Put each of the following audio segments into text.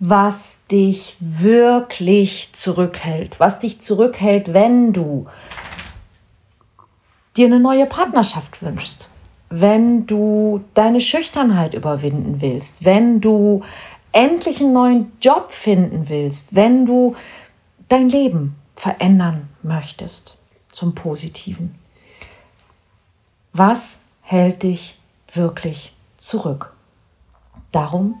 was dich wirklich zurückhält, was dich zurückhält, wenn du dir eine neue Partnerschaft wünschst, wenn du deine Schüchternheit überwinden willst, wenn du endlich einen neuen Job finden willst, wenn du dein Leben verändern möchtest zum Positiven. Was hält dich wirklich zurück? Darum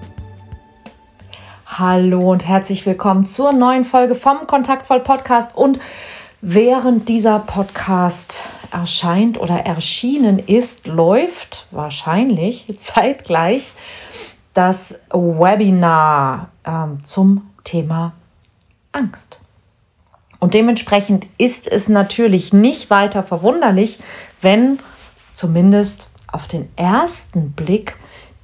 Hallo und herzlich willkommen zur neuen Folge vom Kontaktvoll Podcast. Und während dieser Podcast erscheint oder erschienen ist, läuft wahrscheinlich zeitgleich das Webinar ähm, zum Thema Angst. Und dementsprechend ist es natürlich nicht weiter verwunderlich, wenn zumindest auf den ersten Blick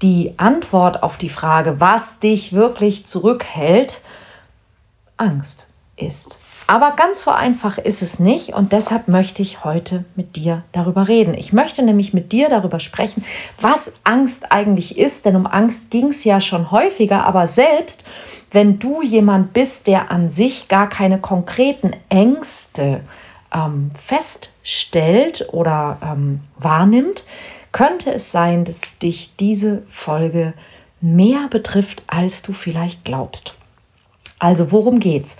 die Antwort auf die Frage, was dich wirklich zurückhält, Angst ist. Aber ganz so einfach ist es nicht und deshalb möchte ich heute mit dir darüber reden. Ich möchte nämlich mit dir darüber sprechen, was Angst eigentlich ist, denn um Angst ging es ja schon häufiger, aber selbst wenn du jemand bist, der an sich gar keine konkreten Ängste ähm, feststellt oder ähm, wahrnimmt, könnte es sein, dass dich diese Folge mehr betrifft, als du vielleicht glaubst. Also worum geht's?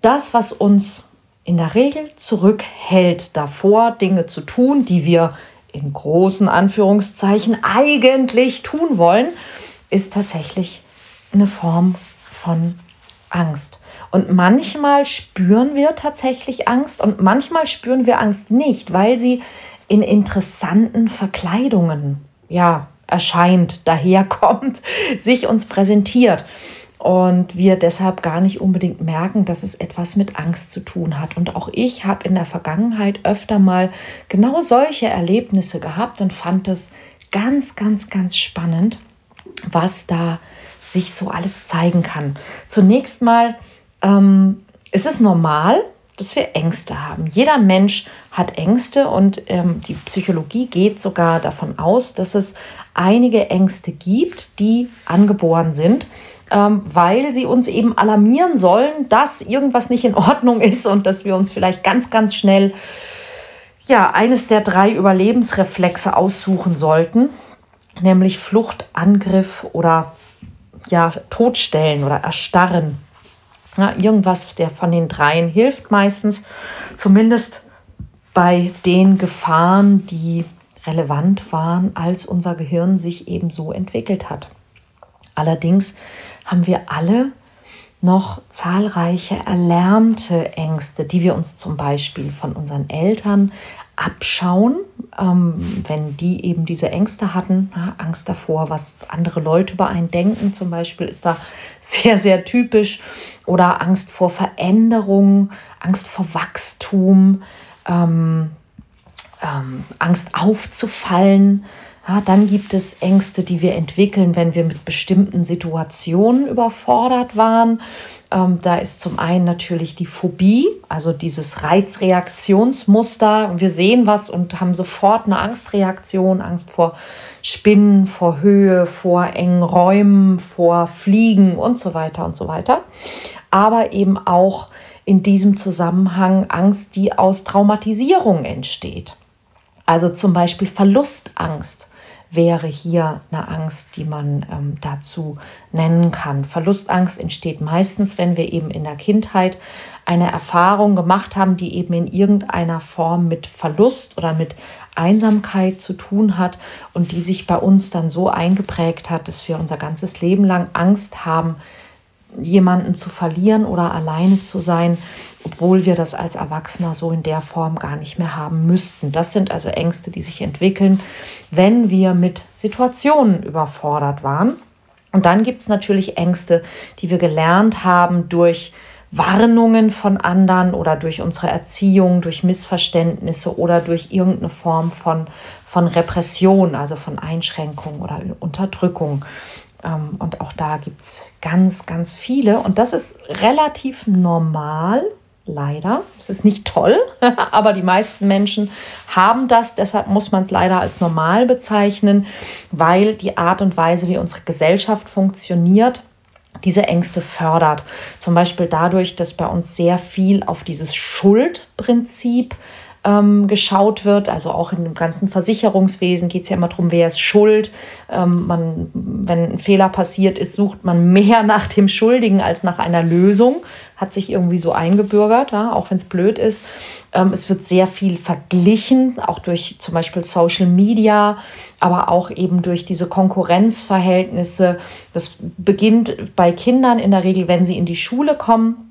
Das, was uns in der Regel zurückhält davor, Dinge zu tun, die wir in großen Anführungszeichen eigentlich tun wollen, ist tatsächlich eine Form von Angst. Und manchmal spüren wir tatsächlich Angst und manchmal spüren wir Angst nicht, weil sie in interessanten Verkleidungen ja, erscheint, daherkommt, sich uns präsentiert. Und wir deshalb gar nicht unbedingt merken, dass es etwas mit Angst zu tun hat. Und auch ich habe in der Vergangenheit öfter mal genau solche Erlebnisse gehabt und fand es ganz, ganz, ganz spannend, was da sich so alles zeigen kann. Zunächst mal ähm, ist es normal, dass wir Ängste haben. Jeder Mensch hat Ängste und ähm, die Psychologie geht sogar davon aus, dass es einige Ängste gibt, die angeboren sind, ähm, weil sie uns eben alarmieren sollen, dass irgendwas nicht in Ordnung ist und dass wir uns vielleicht ganz, ganz schnell ja, eines der drei Überlebensreflexe aussuchen sollten, nämlich Flucht, Angriff oder ja, Todstellen oder Erstarren. Ja, irgendwas der von den dreien hilft meistens, zumindest bei den Gefahren, die relevant waren, als unser Gehirn sich eben so entwickelt hat. Allerdings haben wir alle noch zahlreiche erlernte Ängste, die wir uns zum Beispiel von unseren Eltern abschauen, ähm, wenn die eben diese Ängste hatten, ja, Angst davor, was andere Leute über einen denken, zum Beispiel ist da sehr, sehr typisch, oder Angst vor Veränderung, Angst vor Wachstum, ähm, ähm, Angst aufzufallen, ja, dann gibt es Ängste, die wir entwickeln, wenn wir mit bestimmten Situationen überfordert waren. Ähm, da ist zum einen natürlich die Phobie, also dieses Reizreaktionsmuster. Wir sehen was und haben sofort eine Angstreaktion, Angst vor Spinnen, vor Höhe, vor engen Räumen, vor Fliegen und so weiter und so weiter. Aber eben auch in diesem Zusammenhang Angst, die aus Traumatisierung entsteht. Also zum Beispiel Verlustangst wäre hier eine Angst, die man ähm, dazu nennen kann. Verlustangst entsteht meistens, wenn wir eben in der Kindheit eine Erfahrung gemacht haben, die eben in irgendeiner Form mit Verlust oder mit Einsamkeit zu tun hat und die sich bei uns dann so eingeprägt hat, dass wir unser ganzes Leben lang Angst haben, jemanden zu verlieren oder alleine zu sein, obwohl wir das als Erwachsener so in der Form gar nicht mehr haben müssten. Das sind also Ängste, die sich entwickeln, wenn wir mit Situationen überfordert waren. Und dann gibt es natürlich Ängste, die wir gelernt haben durch Warnungen von anderen oder durch unsere Erziehung, durch Missverständnisse oder durch irgendeine Form von, von Repression, also von Einschränkung oder Unterdrückung. Ähm, und auch da gibt es ganz, ganz viele. Und das ist relativ normal, leider. Es ist nicht toll, aber die meisten Menschen haben das. Deshalb muss man es leider als normal bezeichnen, weil die Art und Weise, wie unsere Gesellschaft funktioniert, diese Ängste fördert. Zum Beispiel dadurch, dass bei uns sehr viel auf dieses Schuldprinzip ähm, geschaut wird. Also auch in dem ganzen Versicherungswesen geht es ja immer darum, wer ist schuld. Ähm, man, wenn ein Fehler passiert ist, sucht man mehr nach dem Schuldigen als nach einer Lösung. Hat sich irgendwie so eingebürgert, ja, auch wenn es blöd ist. Ähm, es wird sehr viel verglichen, auch durch zum Beispiel Social Media, aber auch eben durch diese Konkurrenzverhältnisse. Das beginnt bei Kindern in der Regel, wenn sie in die Schule kommen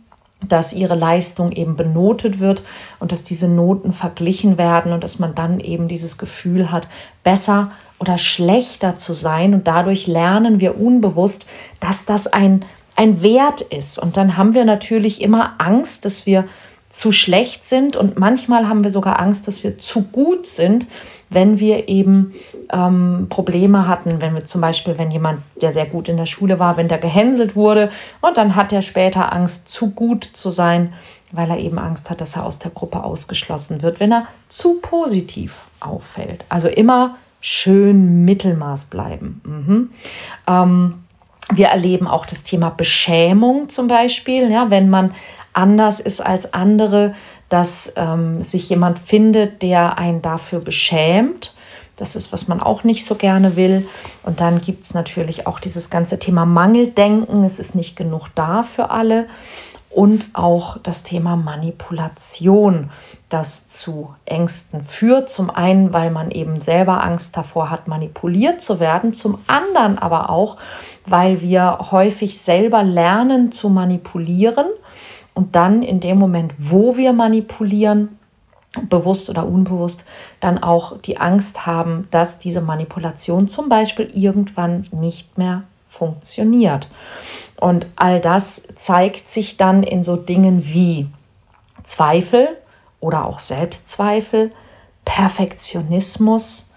dass ihre Leistung eben benotet wird und dass diese Noten verglichen werden und dass man dann eben dieses Gefühl hat, besser oder schlechter zu sein. Und dadurch lernen wir unbewusst, dass das ein, ein Wert ist. Und dann haben wir natürlich immer Angst, dass wir zu schlecht sind und manchmal haben wir sogar Angst, dass wir zu gut sind, wenn wir eben ähm, Probleme hatten, wenn wir zum Beispiel, wenn jemand, der sehr gut in der Schule war, wenn der gehänselt wurde und dann hat er später Angst, zu gut zu sein, weil er eben Angst hat, dass er aus der Gruppe ausgeschlossen wird, wenn er zu positiv auffällt. Also immer schön Mittelmaß bleiben. Mhm. Ähm, wir erleben auch das Thema Beschämung zum Beispiel, ja, wenn man anders ist als andere, dass ähm, sich jemand findet, der einen dafür beschämt. Das ist, was man auch nicht so gerne will. Und dann gibt es natürlich auch dieses ganze Thema Mangeldenken. Es ist nicht genug da für alle. Und auch das Thema Manipulation, das zu Ängsten führt. Zum einen, weil man eben selber Angst davor hat, manipuliert zu werden. Zum anderen aber auch, weil wir häufig selber lernen zu manipulieren und dann in dem Moment, wo wir manipulieren, bewusst oder unbewusst, dann auch die Angst haben, dass diese Manipulation zum Beispiel irgendwann nicht mehr funktioniert. Und all das zeigt sich dann in so Dingen wie Zweifel oder auch Selbstzweifel, Perfektionismus,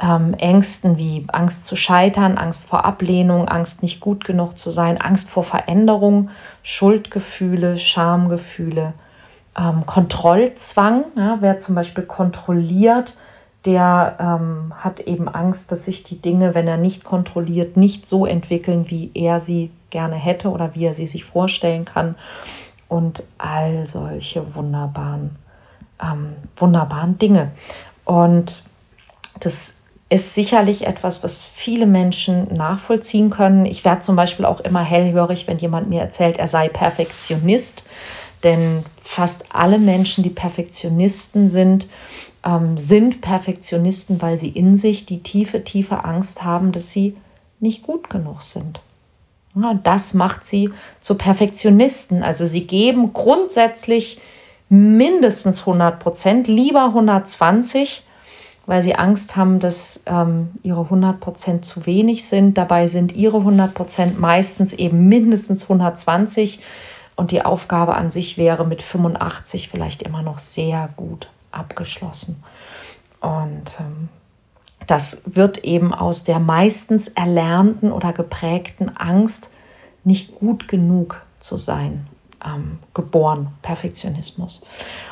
ähm, Ängsten wie Angst zu scheitern, Angst vor Ablehnung, Angst nicht gut genug zu sein, Angst vor Veränderung, Schuldgefühle, Schamgefühle, ähm, Kontrollzwang. Ja, wer zum Beispiel kontrolliert, der ähm, hat eben Angst, dass sich die Dinge, wenn er nicht kontrolliert, nicht so entwickeln, wie er sie gerne hätte oder wie er sie sich vorstellen kann. Und all solche wunderbaren, ähm, wunderbaren Dinge. Und das ist sicherlich etwas, was viele Menschen nachvollziehen können. Ich werde zum Beispiel auch immer hellhörig, wenn jemand mir erzählt, er sei Perfektionist. Denn fast alle Menschen, die Perfektionisten sind, ähm, sind Perfektionisten, weil sie in sich die tiefe, tiefe Angst haben, dass sie nicht gut genug sind. Ja, das macht sie zu Perfektionisten. Also sie geben grundsätzlich mindestens 100 Prozent, lieber 120 weil sie Angst haben, dass ähm, ihre 100% zu wenig sind. Dabei sind ihre 100% meistens eben mindestens 120 und die Aufgabe an sich wäre mit 85 vielleicht immer noch sehr gut abgeschlossen. Und ähm, das wird eben aus der meistens erlernten oder geprägten Angst, nicht gut genug zu sein, ähm, geboren, Perfektionismus.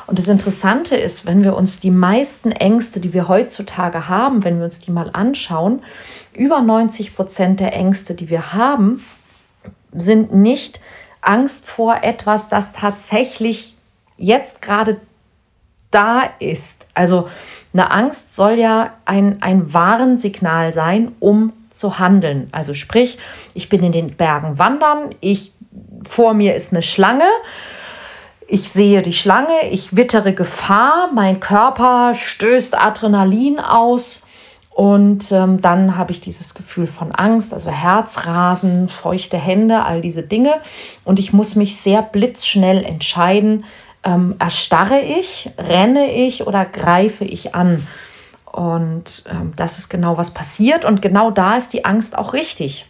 Und das Interessante ist, wenn wir uns die meisten Ängste, die wir heutzutage haben, wenn wir uns die mal anschauen, über 90 Prozent der Ängste, die wir haben, sind nicht Angst vor etwas, das tatsächlich jetzt gerade da ist. Also eine Angst soll ja ein, ein Warnsignal sein, um zu handeln. Also sprich, ich bin in den Bergen wandern, ich vor mir ist eine Schlange. Ich sehe die Schlange, ich wittere Gefahr, mein Körper stößt Adrenalin aus und ähm, dann habe ich dieses Gefühl von Angst, also Herzrasen, feuchte Hände, all diese Dinge. Und ich muss mich sehr blitzschnell entscheiden, ähm, erstarre ich, renne ich oder greife ich an. Und ähm, das ist genau was passiert und genau da ist die Angst auch richtig.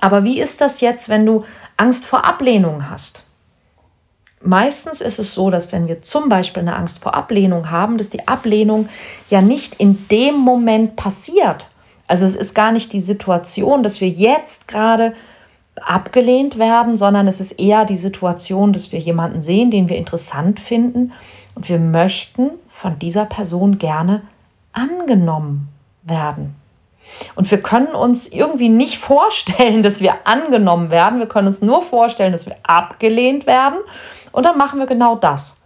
Aber wie ist das jetzt, wenn du Angst vor Ablehnung hast? Meistens ist es so, dass wenn wir zum Beispiel eine Angst vor Ablehnung haben, dass die Ablehnung ja nicht in dem Moment passiert. Also es ist gar nicht die Situation, dass wir jetzt gerade abgelehnt werden, sondern es ist eher die Situation, dass wir jemanden sehen, den wir interessant finden und wir möchten von dieser Person gerne angenommen werden. Und wir können uns irgendwie nicht vorstellen, dass wir angenommen werden. Wir können uns nur vorstellen, dass wir abgelehnt werden. Und dann machen wir genau das.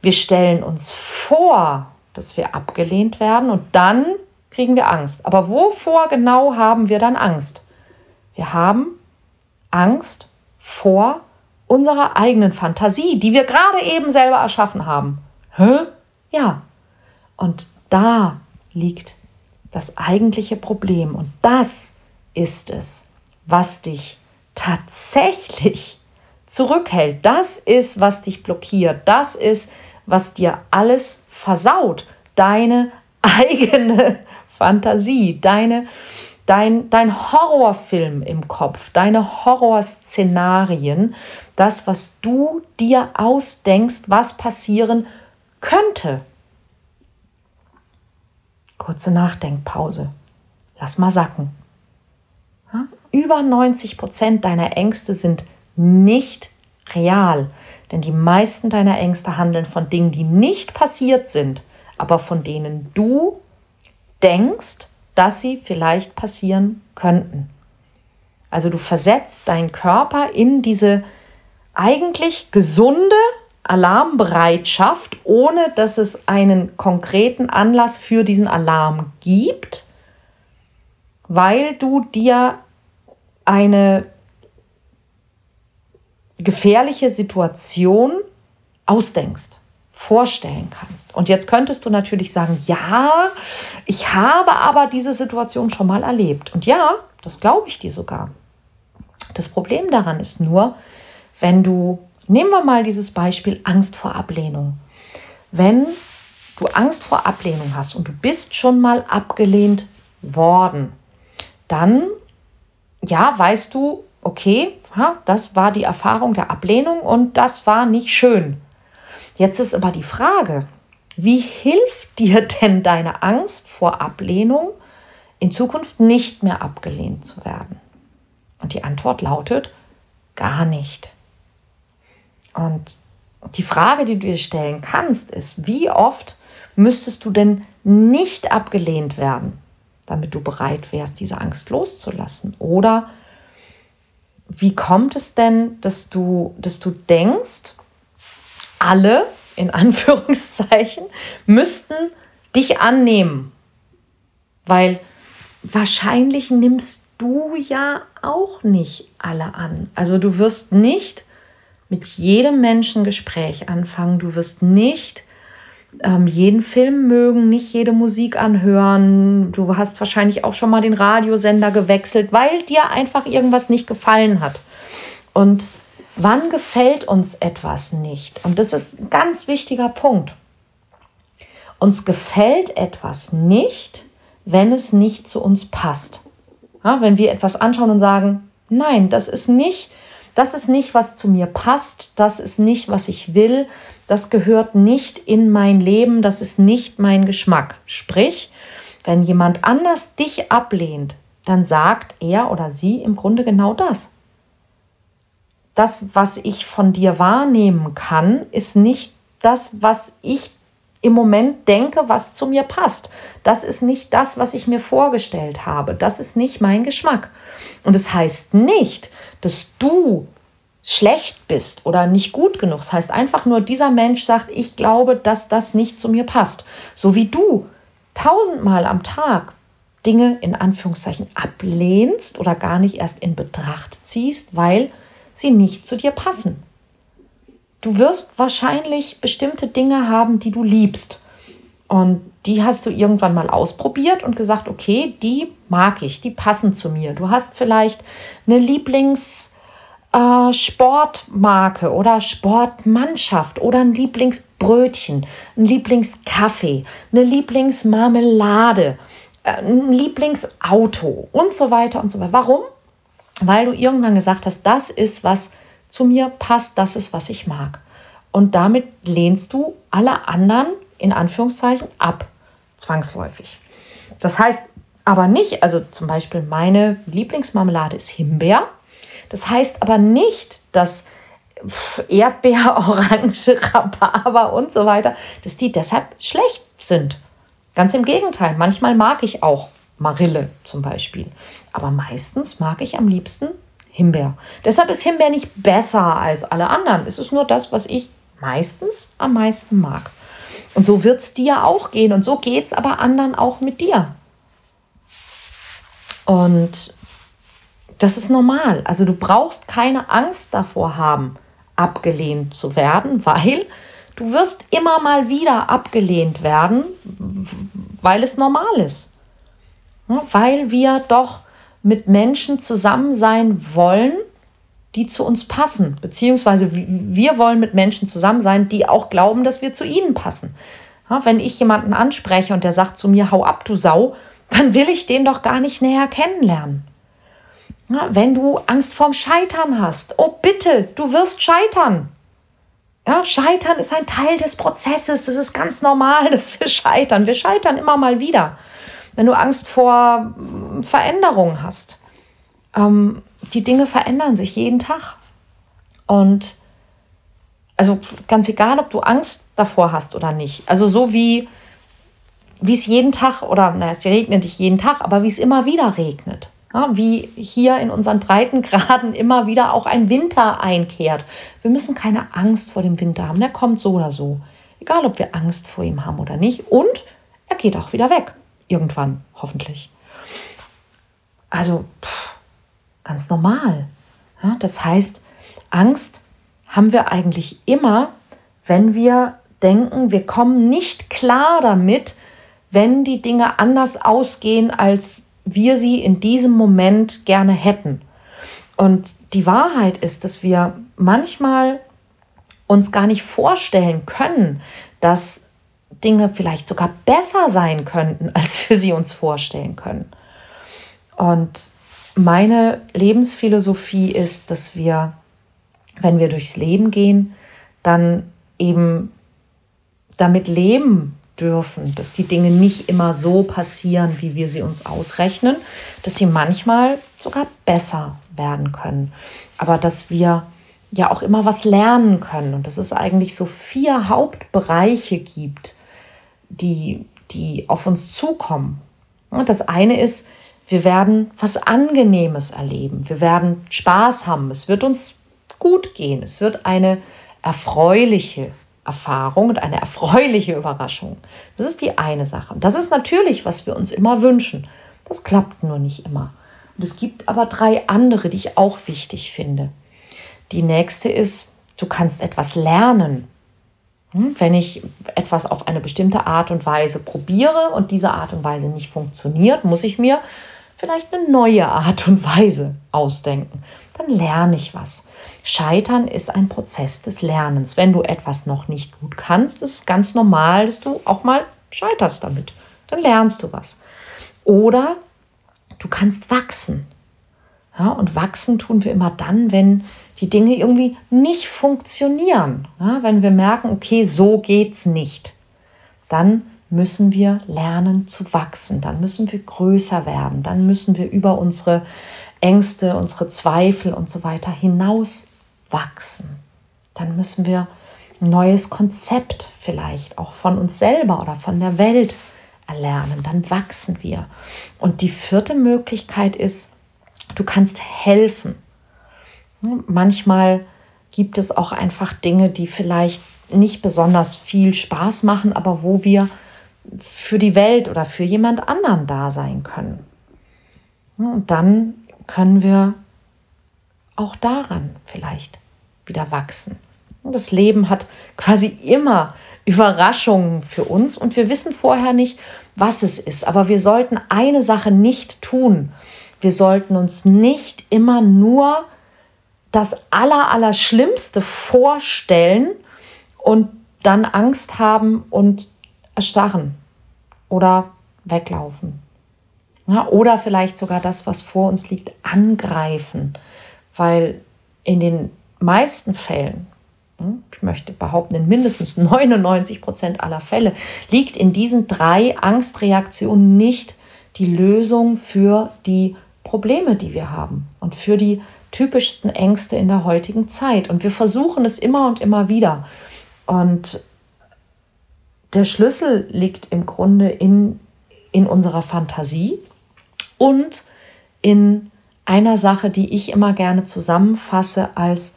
Wir stellen uns vor, dass wir abgelehnt werden und dann kriegen wir Angst. Aber wovor genau haben wir dann Angst? Wir haben Angst vor unserer eigenen Fantasie, die wir gerade eben selber erschaffen haben. Hä? Ja. Und da liegt das eigentliche Problem. Und das ist es, was dich tatsächlich zurückhält. Das ist, was dich blockiert. Das ist, was dir alles versaut. Deine eigene Fantasie, deine, dein, dein Horrorfilm im Kopf, deine Horrorszenarien, das, was du dir ausdenkst, was passieren könnte. Kurze Nachdenkpause. Lass mal sacken. Über 90 Prozent deiner Ängste sind nicht real, denn die meisten deiner Ängste handeln von Dingen, die nicht passiert sind, aber von denen du denkst, dass sie vielleicht passieren könnten. Also du versetzt deinen Körper in diese eigentlich gesunde Alarmbereitschaft, ohne dass es einen konkreten Anlass für diesen Alarm gibt, weil du dir eine gefährliche Situation ausdenkst, vorstellen kannst. Und jetzt könntest du natürlich sagen, ja, ich habe aber diese Situation schon mal erlebt. Und ja, das glaube ich dir sogar. Das Problem daran ist nur, wenn du Nehmen wir mal dieses Beispiel Angst vor Ablehnung. Wenn du Angst vor Ablehnung hast und du bist schon mal abgelehnt worden, dann ja, weißt du, okay, das war die Erfahrung der Ablehnung und das war nicht schön. Jetzt ist aber die Frage, wie hilft dir denn deine Angst vor Ablehnung, in Zukunft nicht mehr abgelehnt zu werden? Und die Antwort lautet, gar nicht. Und die Frage, die du dir stellen kannst, ist, wie oft müsstest du denn nicht abgelehnt werden, damit du bereit wärst, diese Angst loszulassen? Oder wie kommt es denn, dass du, dass du denkst, alle, in Anführungszeichen, müssten dich annehmen? Weil wahrscheinlich nimmst du ja auch nicht alle an. Also du wirst nicht mit jedem Menschen Gespräch anfangen. Du wirst nicht ähm, jeden Film mögen, nicht jede Musik anhören. Du hast wahrscheinlich auch schon mal den Radiosender gewechselt, weil dir einfach irgendwas nicht gefallen hat. Und wann gefällt uns etwas nicht? Und das ist ein ganz wichtiger Punkt. Uns gefällt etwas nicht, wenn es nicht zu uns passt. Ja, wenn wir etwas anschauen und sagen, nein, das ist nicht das ist nicht, was zu mir passt, das ist nicht, was ich will, das gehört nicht in mein Leben, das ist nicht mein Geschmack. Sprich, wenn jemand anders dich ablehnt, dann sagt er oder sie im Grunde genau das. Das, was ich von dir wahrnehmen kann, ist nicht das, was ich im Moment denke, was zu mir passt. Das ist nicht das, was ich mir vorgestellt habe. Das ist nicht mein Geschmack. Und es das heißt nicht, dass du schlecht bist oder nicht gut genug. Das heißt einfach nur, dieser Mensch sagt, ich glaube, dass das nicht zu mir passt. So wie du tausendmal am Tag Dinge in Anführungszeichen ablehnst oder gar nicht erst in Betracht ziehst, weil sie nicht zu dir passen. Du wirst wahrscheinlich bestimmte Dinge haben, die du liebst. Und die hast du irgendwann mal ausprobiert und gesagt, okay, die mag ich, die passen zu mir. Du hast vielleicht eine Lieblings- äh, oder Sportmannschaft oder ein Lieblingsbrötchen, ein Lieblingskaffee, eine Lieblingsmarmelade, äh, ein Lieblingsauto und so weiter und so weiter. Warum? weil du irgendwann gesagt hast, das ist, was zu mir passt, das ist, was ich mag. Und damit lehnst du alle anderen in Anführungszeichen ab, zwangsläufig. Das heißt aber nicht, also zum Beispiel meine Lieblingsmarmelade ist Himbeer. Das heißt aber nicht, dass Erdbeer, Orange, Rhabarber und so weiter, dass die deshalb schlecht sind. Ganz im Gegenteil, manchmal mag ich auch Marille zum Beispiel. Aber meistens mag ich am liebsten Himbeer. Deshalb ist Himbeer nicht besser als alle anderen. Es ist nur das, was ich meistens am meisten mag. Und so wird es dir auch gehen. Und so geht es aber anderen auch mit dir. Und das ist normal. Also du brauchst keine Angst davor haben, abgelehnt zu werden, weil du wirst immer mal wieder abgelehnt werden, weil es normal ist. Weil wir doch mit Menschen zusammen sein wollen, die zu uns passen. Beziehungsweise wir wollen mit Menschen zusammen sein, die auch glauben, dass wir zu ihnen passen. wenn ich jemanden anspreche und der sagt zu mir, hau ab, du Sau, dann will ich den doch gar nicht näher kennenlernen. Ja, wenn du Angst vorm Scheitern hast, oh bitte, du wirst scheitern. Ja, scheitern ist ein Teil des Prozesses. Es ist ganz normal, dass wir scheitern. Wir scheitern immer mal wieder. Wenn du Angst vor hm, Veränderungen hast, ähm, die Dinge verändern sich jeden Tag. Und also ganz egal, ob du Angst davor hast oder nicht. Also so wie wie es jeden Tag, oder na, es regnet nicht jeden Tag, aber wie es immer wieder regnet. Ja, wie hier in unseren Breitengraden immer wieder auch ein Winter einkehrt. Wir müssen keine Angst vor dem Winter haben. Der kommt so oder so. Egal, ob wir Angst vor ihm haben oder nicht. Und er geht auch wieder weg. Irgendwann, hoffentlich. Also, pff, ganz normal. Ja, das heißt, Angst haben wir eigentlich immer, wenn wir denken, wir kommen nicht klar damit, wenn die Dinge anders ausgehen, als wir sie in diesem Moment gerne hätten. Und die Wahrheit ist, dass wir manchmal uns gar nicht vorstellen können, dass Dinge vielleicht sogar besser sein könnten, als wir sie uns vorstellen können. Und meine Lebensphilosophie ist, dass wir, wenn wir durchs Leben gehen, dann eben damit leben dürfen, dass die Dinge nicht immer so passieren, wie wir sie uns ausrechnen, dass sie manchmal sogar besser werden können, aber dass wir ja auch immer was lernen können und dass es eigentlich so vier Hauptbereiche gibt, die, die auf uns zukommen. Und das eine ist, wir werden was Angenehmes erleben, wir werden Spaß haben, es wird uns gut gehen, es wird eine erfreuliche Erfahrung und eine erfreuliche Überraschung. Das ist die eine Sache. Und das ist natürlich, was wir uns immer wünschen. Das klappt nur nicht immer. Und es gibt aber drei andere, die ich auch wichtig finde. Die nächste ist, du kannst etwas lernen. Hm? Wenn ich etwas auf eine bestimmte Art und Weise probiere und diese Art und Weise nicht funktioniert, muss ich mir vielleicht eine neue Art und Weise ausdenken. Dann lerne ich was. Scheitern ist ein Prozess des Lernens. Wenn du etwas noch nicht gut kannst, ist es ganz normal, dass du auch mal scheiterst damit. Dann lernst du was. Oder du kannst wachsen. Ja, und wachsen tun wir immer dann, wenn die Dinge irgendwie nicht funktionieren. Ja, wenn wir merken, okay, so geht's nicht. Dann müssen wir lernen zu wachsen. Dann müssen wir größer werden. Dann müssen wir über unsere Ängste, unsere Zweifel und so weiter hinaus wachsen. Dann müssen wir ein neues Konzept vielleicht auch von uns selber oder von der Welt erlernen. Dann wachsen wir. Und die vierte Möglichkeit ist, du kannst helfen. Manchmal gibt es auch einfach Dinge, die vielleicht nicht besonders viel Spaß machen, aber wo wir für die Welt oder für jemand anderen da sein können. Und dann können wir auch daran vielleicht wieder wachsen. Das Leben hat quasi immer Überraschungen für uns und wir wissen vorher nicht, was es ist. Aber wir sollten eine Sache nicht tun. Wir sollten uns nicht immer nur das Allerallerschlimmste vorstellen und dann Angst haben und erstarren oder weglaufen. Ja, oder vielleicht sogar das, was vor uns liegt, angreifen. Weil in den meisten Fällen, hm, ich möchte behaupten, in mindestens 99 Prozent aller Fälle, liegt in diesen drei Angstreaktionen nicht die Lösung für die Probleme, die wir haben und für die typischsten Ängste in der heutigen Zeit. Und wir versuchen es immer und immer wieder. Und der Schlüssel liegt im Grunde in, in unserer Fantasie und in einer Sache, die ich immer gerne zusammenfasse als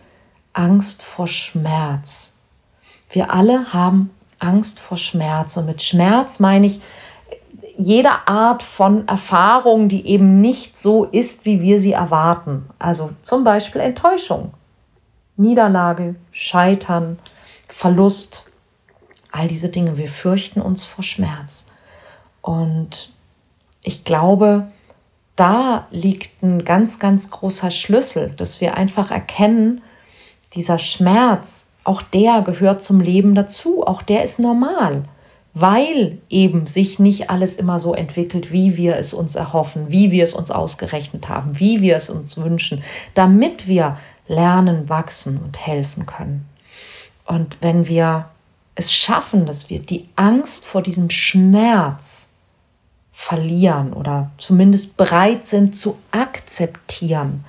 Angst vor Schmerz. Wir alle haben Angst vor Schmerz. Und mit Schmerz meine ich jede Art von Erfahrung, die eben nicht so ist, wie wir sie erwarten. Also zum Beispiel Enttäuschung, Niederlage, Scheitern, Verlust, all diese Dinge. Wir fürchten uns vor Schmerz. Und ich glaube, da liegt ein ganz, ganz großer Schlüssel, dass wir einfach erkennen, dieser Schmerz, auch der gehört zum Leben dazu, auch der ist normal, weil eben sich nicht alles immer so entwickelt, wie wir es uns erhoffen, wie wir es uns ausgerechnet haben, wie wir es uns wünschen, damit wir lernen, wachsen und helfen können. Und wenn wir es schaffen, dass wir die Angst vor diesem Schmerz verlieren oder zumindest bereit sind zu akzeptieren,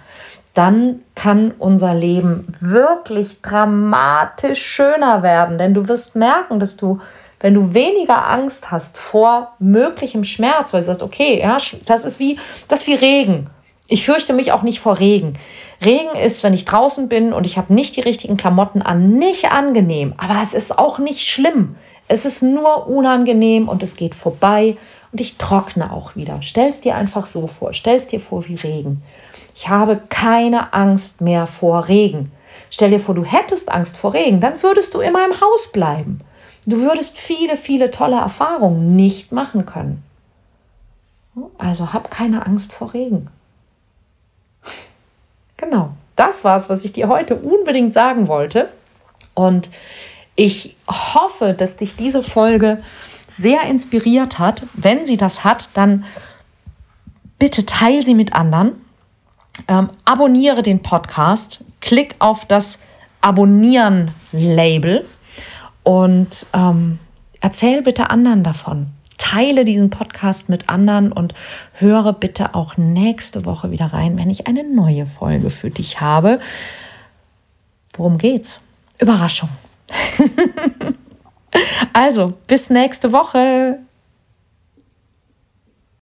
dann kann unser Leben wirklich dramatisch schöner werden. Denn du wirst merken, dass du, wenn du weniger Angst hast vor möglichem Schmerz, weil du sagst, okay, ja, das ist wie, das ist wie Regen. Ich fürchte mich auch nicht vor Regen. Regen ist, wenn ich draußen bin und ich habe nicht die richtigen Klamotten an, nicht angenehm, aber es ist auch nicht schlimm. Es ist nur unangenehm und es geht vorbei und ich trockne auch wieder. Stell es dir einfach so vor. Stell es dir vor wie Regen. Ich habe keine Angst mehr vor Regen. Stell dir vor, du hättest Angst vor Regen, dann würdest du immer im Haus bleiben. Du würdest viele, viele tolle Erfahrungen nicht machen können. Also hab keine Angst vor Regen. Genau, das war es, was ich dir heute unbedingt sagen wollte. Und ich hoffe, dass dich diese Folge sehr inspiriert hat. Wenn sie das hat, dann bitte teile sie mit anderen. Ähm, abonniere den Podcast, klick auf das Abonnieren-Label und ähm, erzähl bitte anderen davon. Teile diesen Podcast mit anderen und höre bitte auch nächste Woche wieder rein, wenn ich eine neue Folge für dich habe. Worum geht's? Überraschung. Also, bis nächste Woche.